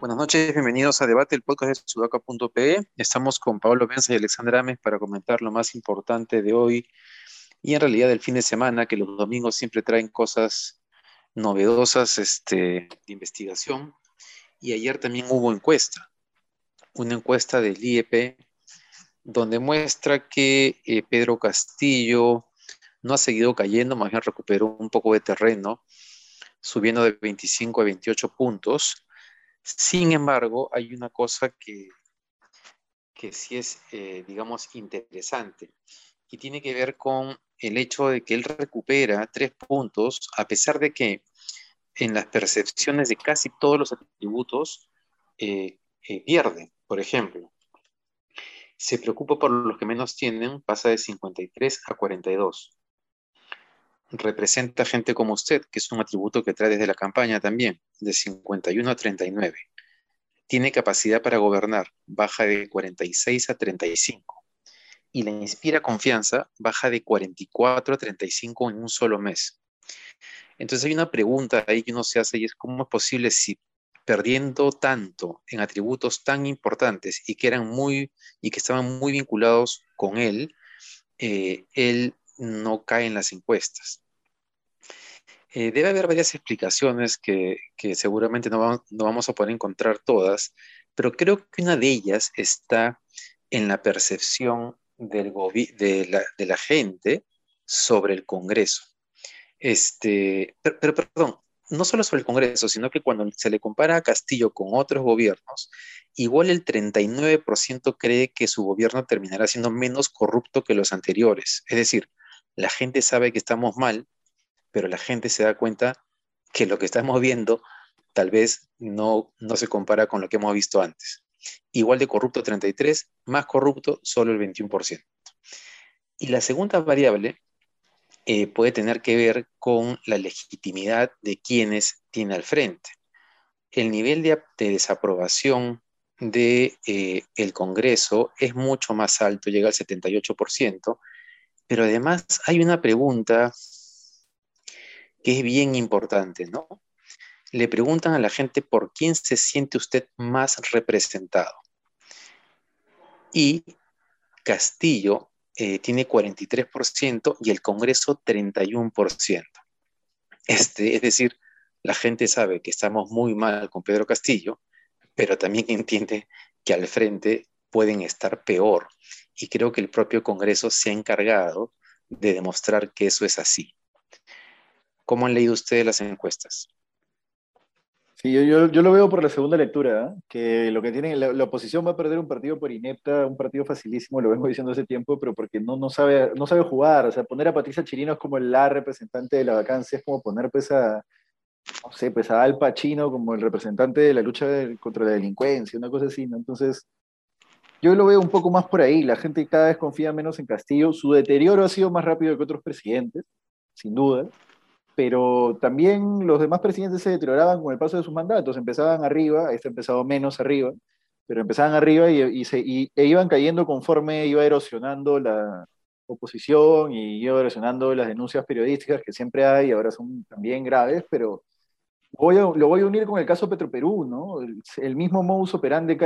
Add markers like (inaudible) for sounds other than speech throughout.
Buenas noches, bienvenidos a Debate, el podcast de sudaca.pe. Estamos con Pablo Benza y Alexandra Ames para comentar lo más importante de hoy y en realidad del fin de semana, que los domingos siempre traen cosas novedosas este, de investigación. Y ayer también hubo encuesta, una encuesta del IEP, donde muestra que eh, Pedro Castillo no ha seguido cayendo, más bien recuperó un poco de terreno, subiendo de 25 a 28 puntos sin embargo, hay una cosa que, que sí es, eh, digamos, interesante y tiene que ver con el hecho de que él recupera tres puntos a pesar de que en las percepciones de casi todos los atributos eh, pierde. Por ejemplo, se preocupa por los que menos tienen, pasa de 53 a 42 representa gente como usted, que es un atributo que trae desde la campaña también, de 51 a 39. Tiene capacidad para gobernar, baja de 46 a 35. Y le inspira confianza, baja de 44 a 35 en un solo mes. Entonces hay una pregunta ahí que uno se hace y es cómo es posible si perdiendo tanto en atributos tan importantes y que eran muy y que estaban muy vinculados con él, eh, él no cae en las encuestas. Eh, debe haber varias explicaciones que, seguramente no vamos, a poder encontrar todas, pero creo que una de ellas está en la percepción de, la, gente sobre el Congreso. Este, pero, perdón, no solo sobre el Congreso, sino que cuando se le compara a Castillo con otros gobiernos, igual el 39% cree que su gobierno terminará siendo menos corrupto que los anteriores. Es decir, la gente sabe que estamos mal, pero la gente se da cuenta que lo que estamos viendo tal vez no, no se compara con lo que hemos visto antes. Igual de corrupto 33, más corrupto solo el 21%. Y la segunda variable eh, puede tener que ver con la legitimidad de quienes tiene al frente. El nivel de, desaprobación del de, eh, Congreso es mucho más alto, llega al 78%, pero además hay una pregunta que es bien importante, ¿no? Le preguntan a la gente por quién se siente usted más representado. Y Castillo eh, tiene 43% y el Congreso 31%. Este, es decir, la gente sabe que estamos muy mal con Pedro Castillo, pero también (laughs) entiende que al frente pueden estar peor y creo que el propio Congreso se ha encargado de demostrar que eso es así. ¿Cómo han leído ustedes las encuestas? Sí, yo, lo veo por la segunda lectura, ¿eh? que lo que tiene, la, oposición va a perder un partido por inepta, un partido facilísimo, lo vengo diciendo hace tiempo, pero porque no, no, sabe, no sabe jugar, o sea, poner a Patricia Chirino es como la representante de la vacancia, es como poner pues a, no sé, pues a Al Pacino como el representante de la lucha contra la delincuencia, una cosa así, ¿no? Entonces, yo lo veo un poco más por ahí. La gente cada vez confía menos en Castillo. Su deterioro ha sido más rápido que otros presidentes, sin duda. Pero también los demás presidentes se deterioraban con el paso de sus mandatos. Empezaban arriba, este empezado menos arriba, pero empezaban arriba y, e iban cayendo conforme iba erosionando la oposición y iba erosionando las denuncias periodísticas que siempre hay, y ahora son también graves, pero lo voy a unir con el caso Petroperú, ¿no? El, mismo modus operandi,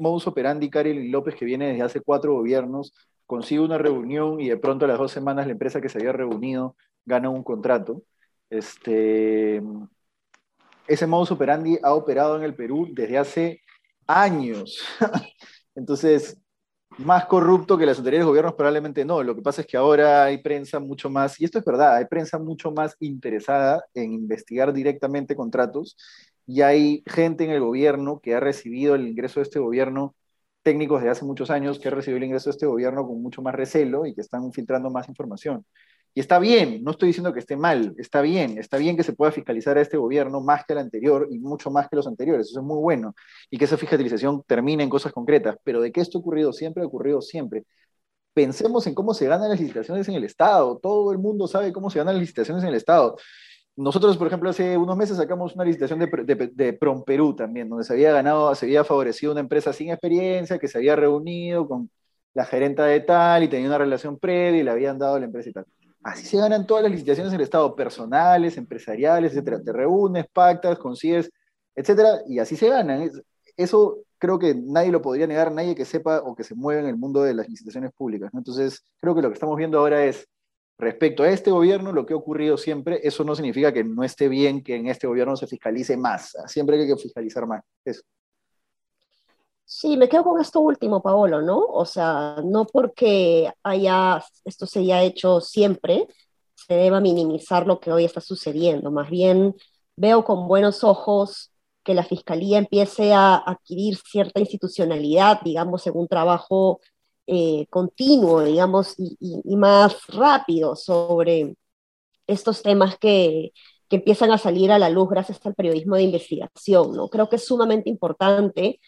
modus operandi Cari López que viene desde hace cuatro gobiernos, consigue una reunión y de pronto a las dos semanas la empresa que se había reunido gana un contrato. Este, ese modus operandi ha operado en el Perú desde hace años. (laughs) Entonces, más corrupto que los anteriores gobiernos probablemente no. Lo que pasa es que ahora hay prensa mucho más, y esto es verdad, hay prensa mucho más interesada en investigar directamente contratos y hay gente en el gobierno que ha recibido el ingreso de este gobierno, técnicos de hace muchos años que ha recibido el ingreso de este gobierno con mucho más recelo y que están filtrando más información. Y está bien, no estoy diciendo que esté mal, está bien, está bien que se pueda fiscalizar a este gobierno más que al anterior y mucho más que los anteriores, eso es muy bueno, y que esa fiscalización termine en cosas concretas, pero de que esto ha ocurrido siempre, ha ocurrido siempre. Pensemos en cómo se ganan las licitaciones en el Estado, todo el mundo sabe cómo se ganan las licitaciones en el Estado. nosotros, por ejemplo, hace unos meses sacamos una licitación de, de, Prom Perú también, donde se había ganado, se había favorecido una empresa sin experiencia, que se había reunido con la gerenta de tal y tenía una relación previa y le habían dado la empresa y tal. Así se ganan todas las licitaciones en el Estado, personales, empresariales, etcétera. Te reúnes, pactas, consigues, etcétera, y así se ganan. Eso creo que nadie lo podría negar, nadie que sepa o que se mueva en el mundo de las licitaciones públicas. Entonces, creo que lo que estamos viendo ahora es, respecto a este gobierno, lo que ha ocurrido siempre, eso no significa que no esté bien que en este gobierno se fiscalice más. Siempre hay que fiscalizar más. Eso. Sí, me quedo con esto último, Paolo, ¿no? O sea, no porque haya, esto se haya hecho siempre, se deba minimizar lo que hoy está sucediendo. Más bien veo con buenos ojos que la Fiscalía empiece a adquirir cierta institucionalidad, digamos, en un trabajo eh, continuo, digamos, y, más rápido sobre estos temas que, que empiezan a salir a la luz gracias al periodismo de investigación, ¿no? Creo que es sumamente importante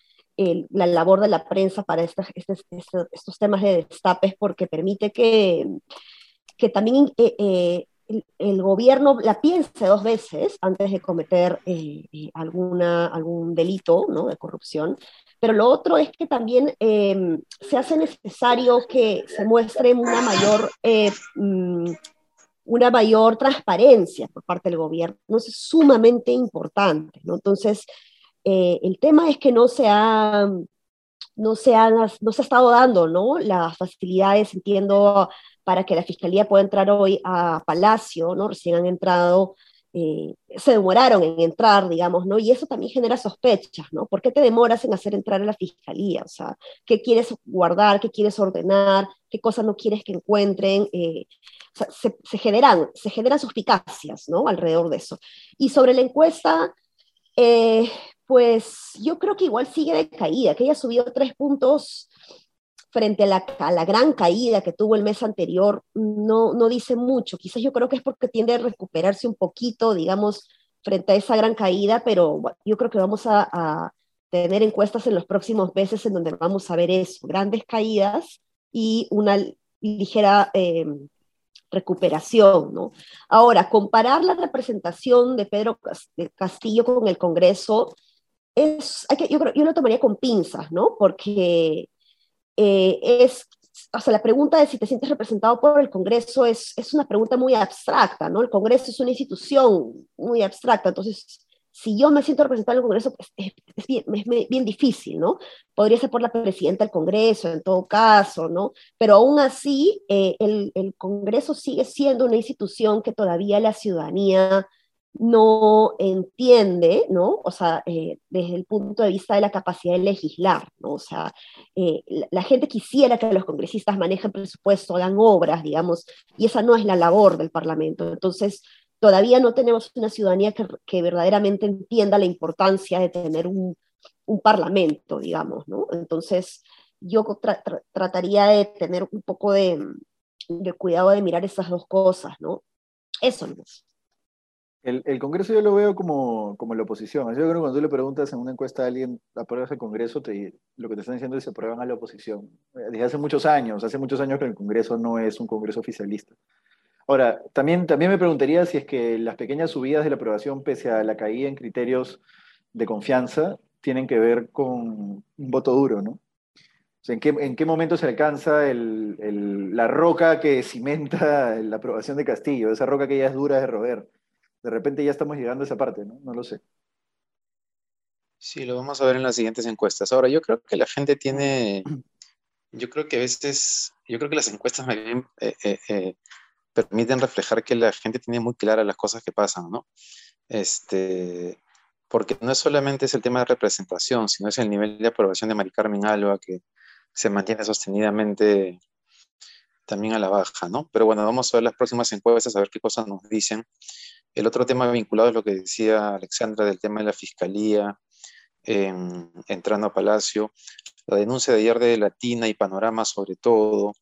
la labor de la prensa para estos, estos, temas de destapes porque permite que, que también eh, eh, el, gobierno la piense dos veces antes de cometer eh, alguna, algún delito ¿no? de corrupción. Pero lo otro es que también se hace necesario que se muestre una mayor mm, una mayor transparencia por parte del gobierno. Eso es sumamente importante. ¿no? Entonces, eh, el tema es que no se ha, no se, no se ha estado dando ¿no? las facilidades, entiendo, para que la Fiscalía pueda entrar hoy a Palacio, ¿no? recién han entrado, eh, se demoraron en entrar, digamos, ¿no? Y eso también genera sospechas, ¿no? ¿Por qué te demoras en hacer entrar a la Fiscalía? O sea, ¿qué quieres guardar? ¿Qué quieres ordenar? ¿Qué cosas no quieres que encuentren? Eh, se, se, generan, se generan suspicacias, ¿no? Alrededor de eso. Y sobre la encuesta, eh, pues yo creo que igual sigue de caída, que ella subió tres puntos frente a la, gran caída que tuvo el mes anterior, no, no dice mucho. Quizás yo creo que es porque tiende a recuperarse un poquito, digamos, frente a esa gran caída, pero yo creo que vamos a, tener encuestas en los próximos meses en donde vamos a ver eso, grandes caídas y una ligera eh, recuperación, ¿no? Ahora, comparar la representación de Pedro Castillo con el Congreso es, hay que, yo, creo, yo lo tomaría con pinzas, ¿no? Porque eh, es, o sea, la pregunta de si te sientes representado por el Congreso es, es una pregunta muy abstracta, ¿no? El Congreso es una institución muy abstracta, entonces, si yo me siento representado en el Congreso, pues, es, es, bien, es, bien, difícil, ¿no? Podría ser por la presidenta del Congreso, en todo caso, ¿no? Pero aún así, eh, el, el Congreso sigue siendo una institución que todavía la ciudadanía no entiende, ¿no? O sea, eh, desde el punto de vista de la capacidad de legislar, ¿no? O sea, eh, la, gente quisiera que los congresistas manejen presupuesto, hagan obras, digamos, y esa no es la labor del Parlamento. Entonces, todavía no tenemos una ciudadanía que, verdaderamente entienda la importancia de tener un, Parlamento, digamos, ¿no? Entonces, yo trataría de tener un poco de, de cuidado de mirar esas dos cosas, ¿no? Eso no. El, el, Congreso yo lo veo como, como la oposición. Yo creo que cuando tú le preguntas en una encuesta a alguien, ¿apruebas el Congreso? Te, lo que te están diciendo es que se aprueban a la oposición. Desde hace muchos años, hace muchos años que el Congreso no es un Congreso oficialista. Ahora, también, también me preguntaría si es que las pequeñas subidas de la aprobación, pese a la caída en criterios de confianza, tienen que ver con un voto duro, ¿no? O sea, ¿en, qué, ¿en, qué, momento se alcanza la roca que cimenta la aprobación de Castillo? Esa roca que ya es dura de roer de repente ya estamos llegando a esa parte, ¿no? No lo sé. Sí, lo vamos a ver en las siguientes encuestas. Ahora, yo creo que la gente tiene, yo creo que a veces, yo creo que las encuestas eh, eh, eh, permiten reflejar que la gente tiene muy claras las cosas que pasan, ¿no? Este, porque no es solamente es el tema de representación, sino es el nivel de aprobación de Mari Carmen Alba que se mantiene sostenidamente también a la baja, ¿no? Pero bueno, vamos a ver las próximas encuestas, a ver qué cosas nos dicen. El otro tema vinculado es lo que decía Alexandra del tema de la fiscalía entrando a Palacio, la denuncia de ayer de Latina y Panorama sobre todo,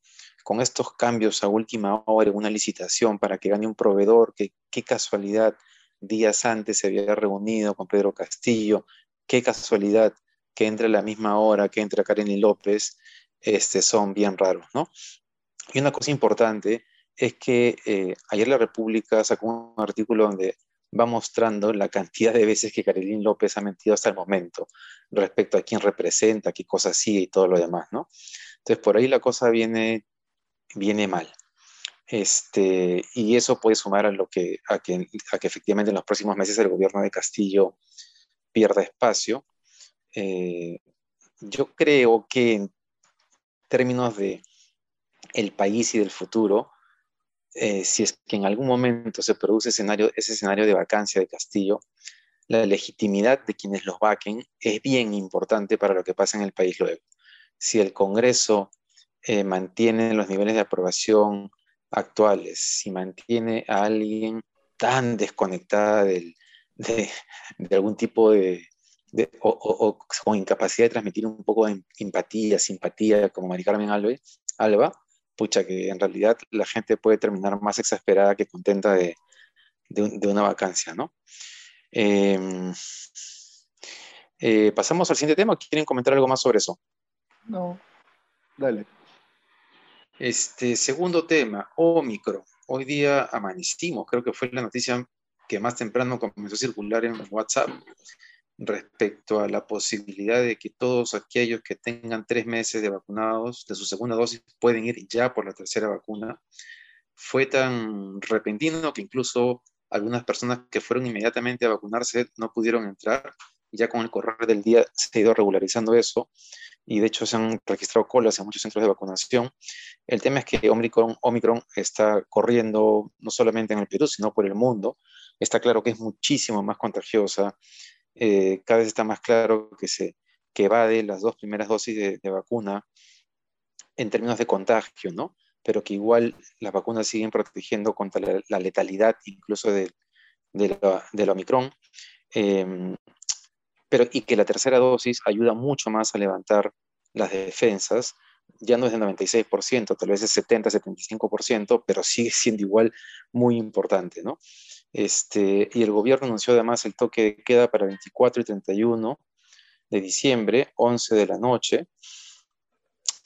con estos cambios a última hora en una licitación para que gane un proveedor, qué casualidad días antes se había reunido con Pedro Castillo, qué casualidad que entre a la misma hora que entra Karen y López, este, son bien raros, ¿no? Y una cosa importante es que eh, ayer la República sacó un artículo donde va mostrando la cantidad de veces que Carolín López ha mentido hasta el momento respecto a quién representa, qué cosas sigue y todo lo demás, ¿no? Entonces, por ahí la cosa viene, viene mal. Este, y eso puede sumar a, lo que, a, que, a que efectivamente en los próximos meses el gobierno de Castillo pierda espacio. Eh, yo creo que en términos de el país y del futuro, eh, si es que en algún momento se produce escenario, ese escenario de vacancia de Castillo, la legitimidad de quienes los vaquen es bien importante para lo que pasa en el país luego. Si el Congreso eh, mantiene los niveles de aprobación actuales, si mantiene a alguien tan desconectada de, algún tipo de, o, con incapacidad de transmitir un poco de empatía, simpatía, como Mari Carmen Alba, pucha, que en realidad la gente puede terminar más exasperada que contenta de, una vacancia, ¿no? Em, eh, pasamos al siguiente tema. ¿Quieren comentar algo más sobre eso? No, dale. Este, segundo tema, Omicron. Hoy día amanecimos, creo que fue la noticia que más temprano comenzó a circular en WhatsApp respecto a la posibilidad de que todos aquellos que tengan tres meses de vacunados de su segunda dosis pueden ir ya por la tercera vacuna. Fue tan repentino que incluso algunas personas que fueron inmediatamente a vacunarse no pudieron entrar. Ya con el correr del día se ha ido regularizando eso y de hecho se han registrado colas en muchos centros de vacunación. El tema es que Omicron, Omicron está corriendo no solamente en el Perú, sino por el mundo. Está claro que es muchísimo más contagiosa. Eh, cada vez está más claro que se que evade las dos primeras dosis de, vacuna en términos de contagio, ¿no? Pero que igual las vacunas siguen protegiendo contra la, letalidad incluso de, la, Omicron. Em, pero y que la tercera dosis ayuda mucho más a levantar las defensas, ya no es del 96%, tal vez es 70, 75%, pero sigue siendo igual muy importante, ¿no? Este, y el gobierno anunció además el toque de queda para 24 y 31 de diciembre, 11 de la noche.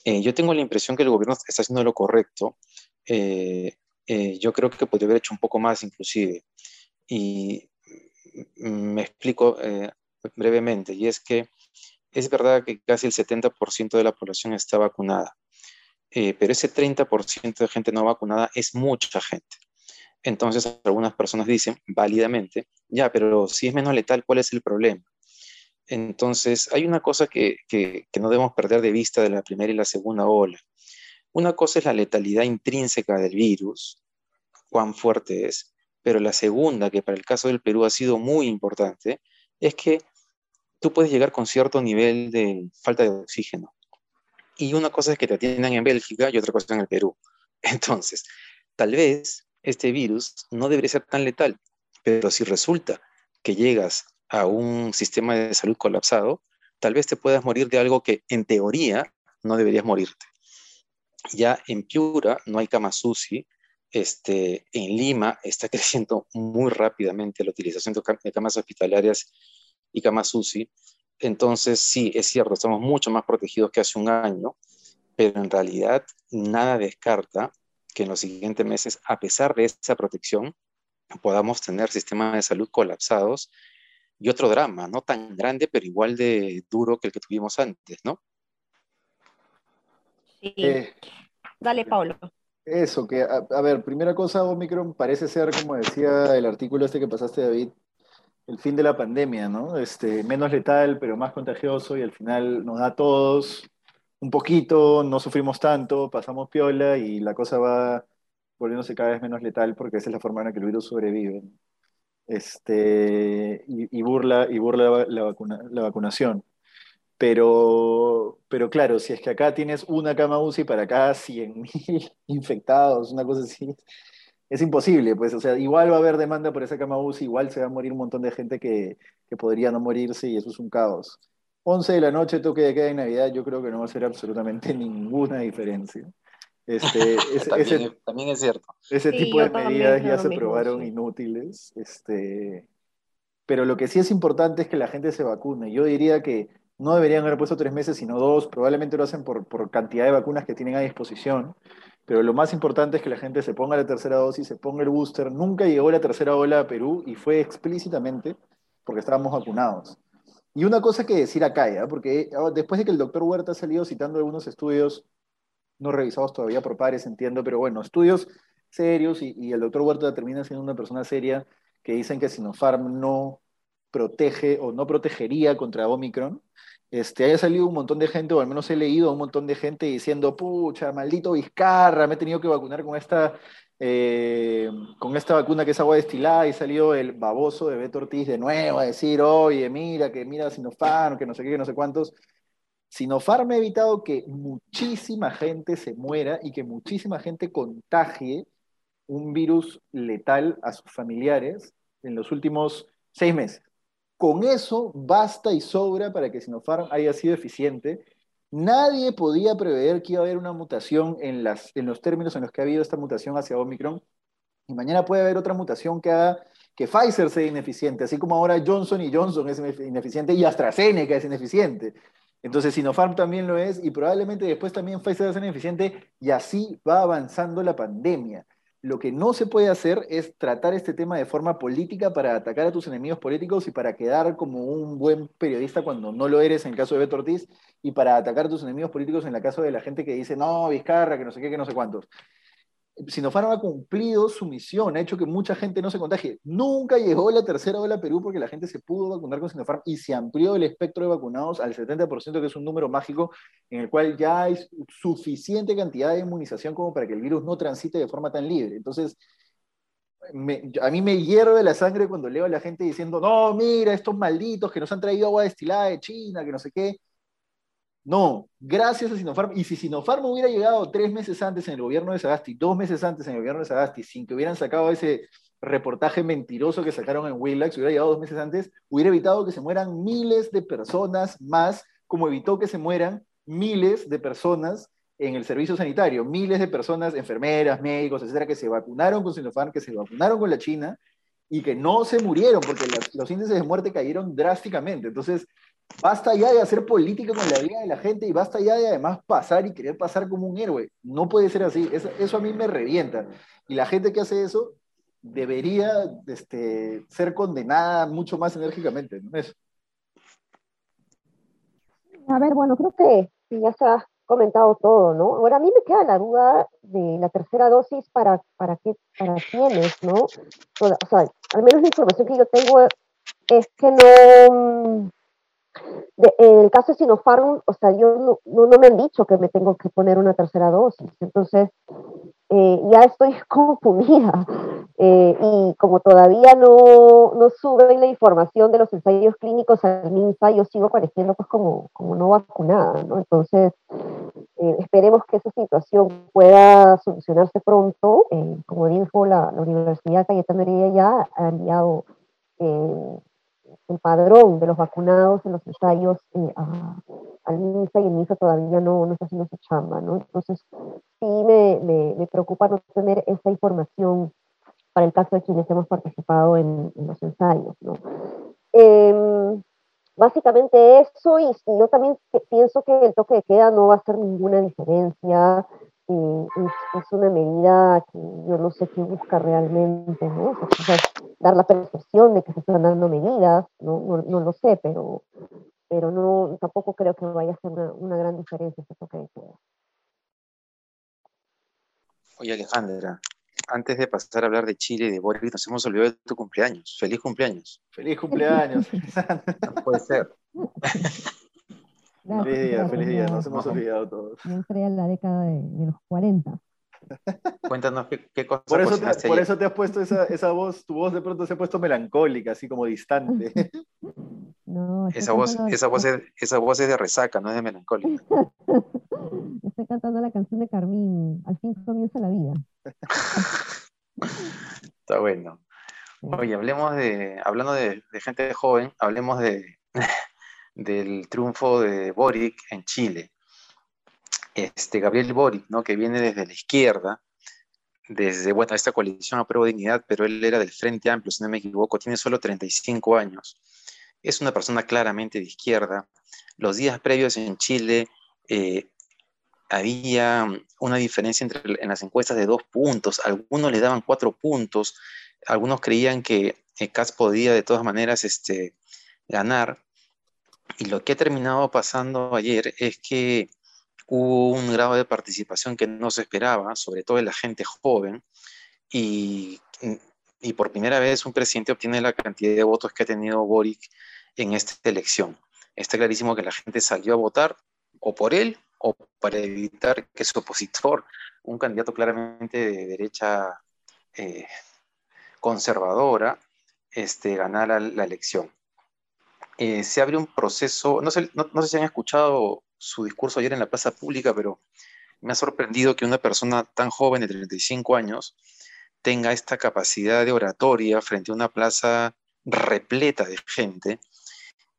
Eh, yo tengo la impresión que el gobierno está haciendo lo correcto. Eh, eh, yo creo que podría haber hecho un poco más inclusive. Y me explico brevemente, y es que es verdad que casi el 70% de la población está vacunada, eh, pero ese 30% de gente no vacunada es mucha gente. Entonces, algunas personas dicen válidamente, ya, pero si es menos letal, ¿cuál es el problema? Entonces, hay una cosa que, que, no debemos perder de vista de la primera y la segunda ola. Una cosa es la letalidad intrínseca del virus, cuán fuerte es, pero la segunda, que para el caso del Perú ha sido muy importante, es que tú puedes llegar con cierto nivel de falta de oxígeno. Y una cosa es que te atiendan en Bélgica y otra cosa en el Perú. (laughs) Entonces, tal vez este virus no debería ser tan letal, pero si resulta que llegas a un sistema de salud colapsado, tal vez te puedas morir de algo que en teoría no deberías morirte. Ya en Piura no hay camas UCI, este, en Lima está (laughs) creciendo muy rápidamente la utilización de camas hospitalarias y camas UCI. Entonces, sí, es cierto, estamos mucho más protegidos que hace un año, pero en realidad nada descarta que en los siguientes meses, a pesar de esa protección, podamos tener sistemas de salud colapsados y otro drama, no tan grande, pero igual de duro que el que tuvimos antes, ¿no? Sí. Eh, Dale, Pablo. Eso, que, a, a, ver, primera cosa, Omicron parece ser, como decía el artículo este que pasaste, David, el fin de la pandemia, ¿no? Este, menos letal, pero más contagioso y al final nos da a todos un poquito, no sufrimos tanto, pasamos piola y la cosa va volviéndose cada vez menos letal porque esa es la forma en la que el virus sobrevive. Este, y, burla, y burla la, vacuna, la vacunación. Pero, pero claro, si es que acá tienes una cama UCI para cada 100.000 (laughs) infectados, una cosa así, es imposible, pues, o sea, igual va a haber demanda por esa cama UCI, igual se va a morir un montón de gente que, podría no morirse y eso es un caos. 11 de la noche, toque de queda en Navidad, yo creo que no va a ser absolutamente (laughs) ninguna diferencia. Este, (laughs) también, es cierto. Ese tipo de medidas ya se probaron inútiles. Este, pero lo que sí es importante es que la gente se vacune. Yo diría que no deberían haber puesto tres meses, sino dos. Probablemente lo hacen por, por cantidad de vacunas que tienen a disposición pero lo más importante es que la gente se ponga la tercera dosis, se ponga el booster. Nunca llegó la tercera ola a Perú y fue explícitamente porque estábamos vacunados. Y una cosa que decir acá, ¿ya? porque ah, después de que el doctor Huerta ha salido citando algunos estudios, no revisados todavía por pares, entiendo, pero bueno, estudios serios y, y el doctor Huerta termina siendo una persona seria que dicen que Sinopharm no protege o no protegería contra Omicron, este, haya salido un montón de gente, o al menos he leído a un montón de gente diciendo, pucha, maldito Vizcarra, me he tenido que vacunar con esta, eh, con esta vacuna que es agua destilada, y salió el baboso de Beto Ortiz de nuevo a decir, oye, mira, que mira Sinopharm, que no sé qué, que no sé cuántos. Sinopharm ha evitado que muchísima gente se muera y que muchísima gente contagie un virus letal a sus familiares en los últimos seis meses. Con eso basta y sobra para que Sinopharm haya sido eficiente. Nadie podía prever que iba a haber una mutación en, los términos en los que ha habido esta mutación hacia Omicron. Y mañana puede haber otra mutación que haga que Pfizer sea ineficiente, así como ahora Johnson y Johnson es ineficiente y AstraZeneca es ineficiente. Entonces Sinopharm también lo es y probablemente después también Pfizer va a ser ineficiente y así va avanzando la pandemia lo que no se puede hacer es tratar este tema de forma política para atacar a tus enemigos políticos y para quedar como un buen periodista cuando no lo eres en el caso de Beto Ortiz y para atacar a tus enemigos políticos en el caso de la gente que dice, no, Vizcarra, que no sé qué, que no sé cuántos. Sinopharm ha cumplido su misión, ha hecho que mucha gente no se contagie. Nunca llegó la tercera ola Perú porque la gente se pudo vacunar con Sinopharm y se amplió el espectro de vacunados al 70%, que es un número mágico en el cual ya hay suficiente cantidad de inmunización como para que el virus no transite de forma tan libre. Entonces, a mí me hierve la sangre cuando leo a la gente diciendo, no, mira, estos malditos que nos han traído agua destilada de China, que no sé qué. No, gracias a Sinopharm. Y si Sinopharm hubiera llegado tres meses antes en el gobierno de Sagasti, dos meses antes en el gobierno de Sagasti, sin que hubieran sacado ese reportaje mentiroso que sacaron en Willax, hubiera llegado dos meses antes, hubiera evitado que se mueran miles de personas más, como evitó que se mueran miles de personas en el servicio sanitario, miles de personas, enfermeras, médicos, etcétera, que se vacunaron con Sinopharm, que se vacunaron con la China y que no se murieron porque los índices de muerte cayeron drásticamente. Entonces, Basta ya de hacer política con la vida de la gente y basta ya de además pasar y querer pasar como un héroe. No puede ser así. Eso, a mí me revienta. Y la gente que hace eso debería este, ser condenada mucho más enérgicamente. ¿no? A ver, bueno, creo que ya se ha comentado todo, ¿no? Ahora a mí me queda la duda de la tercera dosis para, para, qué, para quiénes, ¿no? O sea, al menos la información que yo tengo es que no en el caso de Sinopharm, o sea, yo no, me han dicho que me tengo que poner una tercera dosis, entonces eh, ya estoy (laughs) confundida. Eh, y como todavía no, no suben la información de los ensayos clínicos al MINSA, yo sigo apareciendo pues como, como no vacunada, ¿no? Entonces, eh, esperemos que esa situación pueda solucionarse pronto. como dijo la, la Universidad Cayetano ya ha enviado el padrón de los vacunados en los ensayos eh, al MINSA y el MINSA todavía no, no está haciendo su chamba, ¿no? Entonces, sí me, me, preocupa no tener esa información para el caso de quienes hemos participado en, los ensayos, ¿no? Em, básicamente eso, y, y, yo también pienso que el toque de queda no va a hacer ninguna diferencia es, una medida que yo no sé qué busca realmente, ¿no? dar la percepción de que se están dando medidas, no, no, lo sé, pero, pero no, tampoco creo que vaya a ser una, gran diferencia ese toque de queda. Oye, Alejandra, antes de pasar a hablar de Chile y de Boris, nos hemos olvidado de tu cumpleaños. Feliz cumpleaños. Feliz cumpleaños. (laughs) no puede ser. (laughs) feliz día, feliz día, nos hemos olvidado todos. Yo entré en la década de, los 40. (laughs) Cuéntanos qué, qué cosas por eso, te, por eso te has puesto esa, esa, voz, tu voz de pronto se ha puesto melancólica, así como distante. (laughs) No, esa voz, esa, voz es, esa voz es de resaca, no es de melancólica. (laughs) Estoy cantando la canción de Carmín, al fin comienza la vida. Está bueno. Oye, hablemos de, hablando de, de gente joven, hablemos de, del triunfo de Boric en Chile. Este, Gabriel Boric, ¿no? que viene desde la izquierda, desde esta coalición a prueba de dignidad, pero él era del Frente Amplio, si no me equivoco, tiene solo 35 años. Es una persona claramente de izquierda. Los días previos en Chile eh, había una diferencia entre, en las encuestas de dos puntos, algunos le daban cuatro puntos, algunos creían que Cas podía de todas maneras este, ganar. Y lo que ha terminado pasando ayer es que hubo un grado de participación que no se esperaba, sobre todo en la gente joven, y, por primera vez un presidente obtiene la cantidad de votos que ha tenido Boric en esta elección. Está clarísimo que la gente salió a votar o por él o para evitar que su opositor, un candidato claramente de derecha eh, conservadora, este, ganara la elección. Eh, se abre un proceso, no sé, no, sé si han escuchado su discurso ayer en la plaza pública, pero me ha sorprendido que una persona tan joven de 35 años tenga esta capacidad de oratoria frente a una plaza repleta de gente,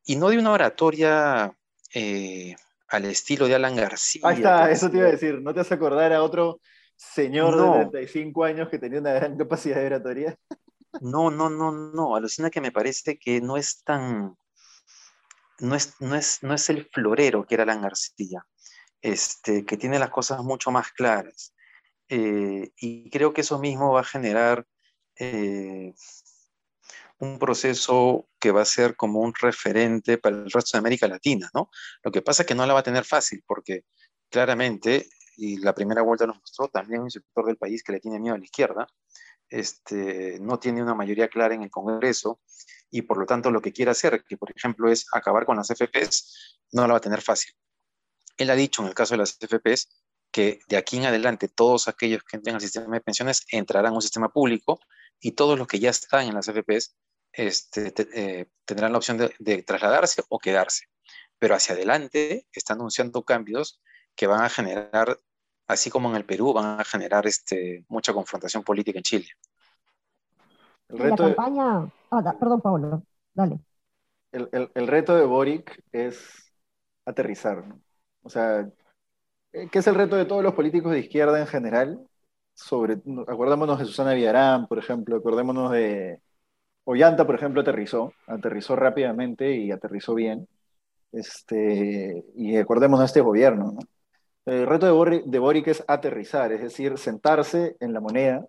y no de una oratoria eh, al estilo de Alan García. Ahí está, eso te iba a decir, ¿no te vas a acordar a otro señor de 35 años que tenía una gran capacidad de oratoria? No, no, no, no, alucina que me parece que no es tan, no es, no es, no es el florero que era Alan García, este, que tiene las cosas mucho más claras. Eh, y creo que eso mismo va a generar eh, un proceso que va a ser como un referente para el resto de América Latina, ¿no? Lo que pasa es que no la va a tener fácil, porque claramente, y la primera vuelta nos mostró, también un sector del país que le tiene miedo a la izquierda, este, no tiene una mayoría clara en el Congreso, y por lo tanto lo que quiere hacer, que por ejemplo es acabar con las FPs, no la va a tener fácil. Él ha dicho en el caso de las FPs que de aquí en adelante todos aquellos que entren al sistema de pensiones entrarán a un sistema público y todos los que ya están en las FPs este, eh, tendrán la opción de, trasladarse o quedarse. Pero hacia adelante está anunciando cambios que van a generar, así como en el Perú, van a generar este, mucha confrontación política en Chile. El reto la campaña... Ah, perdón, Pablo, dale. El, reto de Boric es aterrizar. O sea, ¿qué es el reto de todos los políticos de izquierda en general? Sobre, acordémonos de Susana Villarán, por ejemplo, acordémonos de, Ollanta, por ejemplo, aterrizó, aterrizó rápidamente y aterrizó bien. Este, y acordemos de este gobierno. El reto de, de Boric es aterrizar, es decir, sentarse en la moneda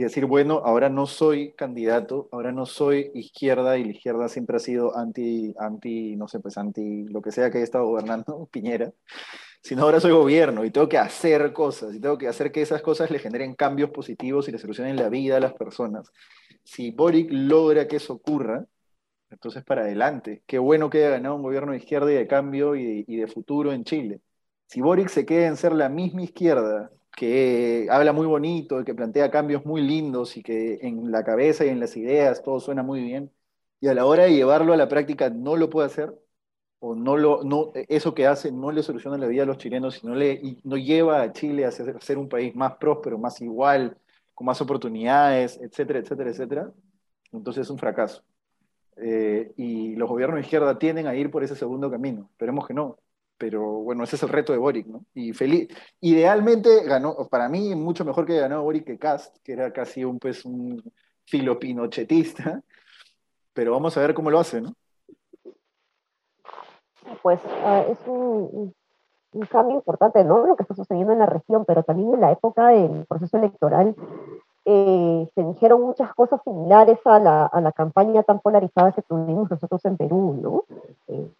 y decir, bueno, ahora no soy candidato, ahora no soy izquierda y la izquierda siempre ha sido anti, anti, no sé, pues anti lo que sea que haya estado gobernando (laughs) Piñera, sino ahora soy gobierno y tengo que hacer cosas y tengo que hacer que esas cosas le generen cambios positivos y le solucionen la vida a las personas si Boric logra que eso ocurra, entonces para adelante. Qué bueno que haya ganado un gobierno de izquierda y de cambio y de, futuro en Chile. Si Boric se queda en ser la misma izquierda, que habla muy bonito, que plantea cambios muy lindos y que en la cabeza y en las ideas todo suena muy bien, y a la hora de llevarlo a la práctica no lo puede hacer, o no lo, no, eso que hace no le soluciona la vida a los chilenos, no, le, no lleva a Chile a ser un país más próspero, más igual, con más oportunidades, etcétera, etcétera, etcétera, entonces es un fracaso. Eh, y los gobiernos de izquierda tienden a ir por ese segundo camino. Esperemos que no. Pero bueno, ese es el reto de Boric, ¿no? Y feliz. Idealmente ganó, para mí, mucho mejor que ganó Boric que Cast, que era casi un, pues, un filopinochetista. Pero vamos a ver cómo lo hace, ¿no? Pues ah, es un, cambio importante, ¿no? Lo que está sucediendo en la región, pero también en la época del proceso electoral eh, se dijeron muchas cosas similares a la, a la, campaña tan polarizada que tuvimos nosotros en Perú, ¿no? Eh,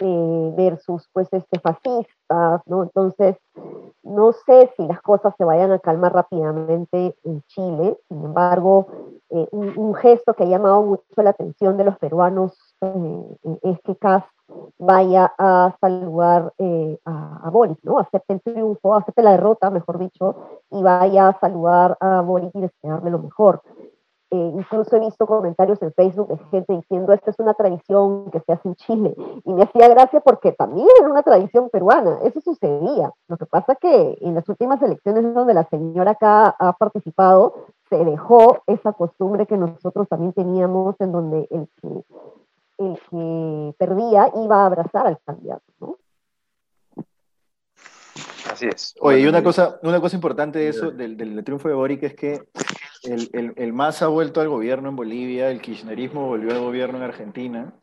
eh, versus, pues, este, fascistas, ¿no? Entonces, no sé si las cosas se vayan a calmar rápidamente en Chile, sin embargo, un, un gesto que ha llamado mucho la atención de los peruanos eh, es que Kass vaya a saludar eh, a, a, Boric, ¿no? Acepte el triunfo, acepte la derrota, mejor dicho, y vaya a saludar a Boric y desearle lo mejor. Eh, incluso he visto comentarios en Facebook de gente diciendo esta es una tradición que se hace en Chile y me hacía gracia porque también es una tradición peruana, eso sucedía. Lo que pasa que en las últimas elecciones donde la señora acá ha participado, se dejó esa costumbre que nosotros también teníamos en donde el que el que perdía iba a abrazar al candidato, ¿no? Así es. Oye, y una cosa, una cosa importante de eso, del, del triunfo de Boric, es que el, el, el, MAS ha vuelto al gobierno en Bolivia, el kirchnerismo volvió al gobierno en Argentina.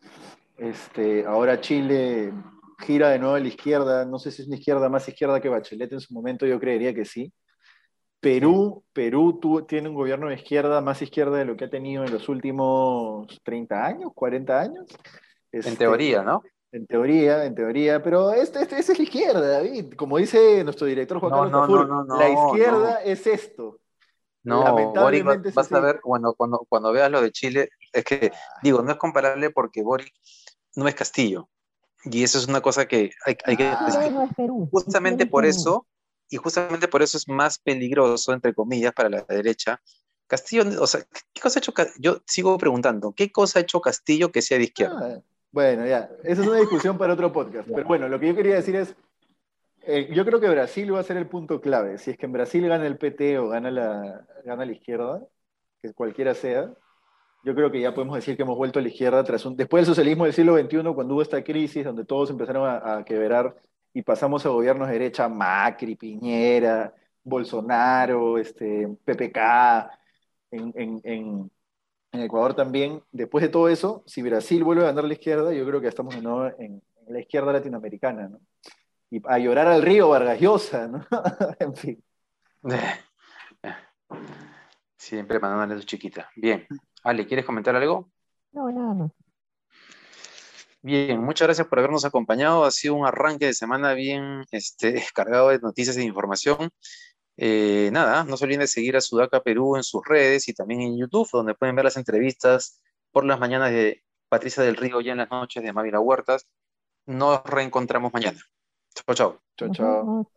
Este, ahora Chile gira de nuevo a la izquierda. No sé si es una izquierda más izquierda que Bachelet en su momento, yo creería que sí. Perú, Perú tiene un gobierno de izquierda más izquierda de lo que ha tenido en los últimos 30 años, 40 años. en este, teoría, ¿no? En teoría, en teoría, pero este, este, esa es la izquierda, David. Como dice nuestro director Juan Carlos Tafur, la izquierda es esto. No, Boric, vas a ver, cuando, cuando, cuando veas lo de Chile, es que, digo, no es comparable porque Boric no es Castillo. Y eso es una cosa que hay, hay que... Ah, justamente por eso, y justamente por eso es más peligroso, entre comillas, para la derecha. Castillo, o sea, ¿qué cosa ha hecho? Yo sigo preguntando, ¿qué cosa ha hecho Castillo que sea de izquierda? Ah, bueno, ya, esa es una discusión para otro podcast. Pero bueno, lo que yo quería decir es, eh, yo creo que Brasil va a ser el punto clave. Si es que en Brasil gana el PT o gana la, gana la izquierda, que cualquiera sea, yo creo que ya podemos decir que hemos vuelto a la izquierda tras un, después del socialismo del siglo XXI, cuando hubo esta crisis donde todos empezaron a, a quebrar y pasamos a gobiernos de derecha, Macri, Piñera, Bolsonaro, este, PPK, en, en, en, Ecuador también. Después de todo eso, si Brasil vuelve a ganar la izquierda, yo creo que estamos de nuevo en, la izquierda latinoamericana, ¿no? Y a llorar al río Vargas Llosa, ¿no? (laughs) en fin. (laughs) Siempre mandándole a chiquita. Bien. Ale, ¿quieres comentar algo? No, nada más. Bien, muchas gracias por habernos acompañado. Ha sido un arranque de semana bien este, (laughs) cargado de noticias e información. Eh, nada, no se olviden de seguir a Sudaca Perú en sus redes y también en YouTube, donde pueden ver las entrevistas por las mañanas de Patricia del Río y en las noches de Mávila Huertas. Nos reencontramos mañana. Chao, chao. Chao, chao.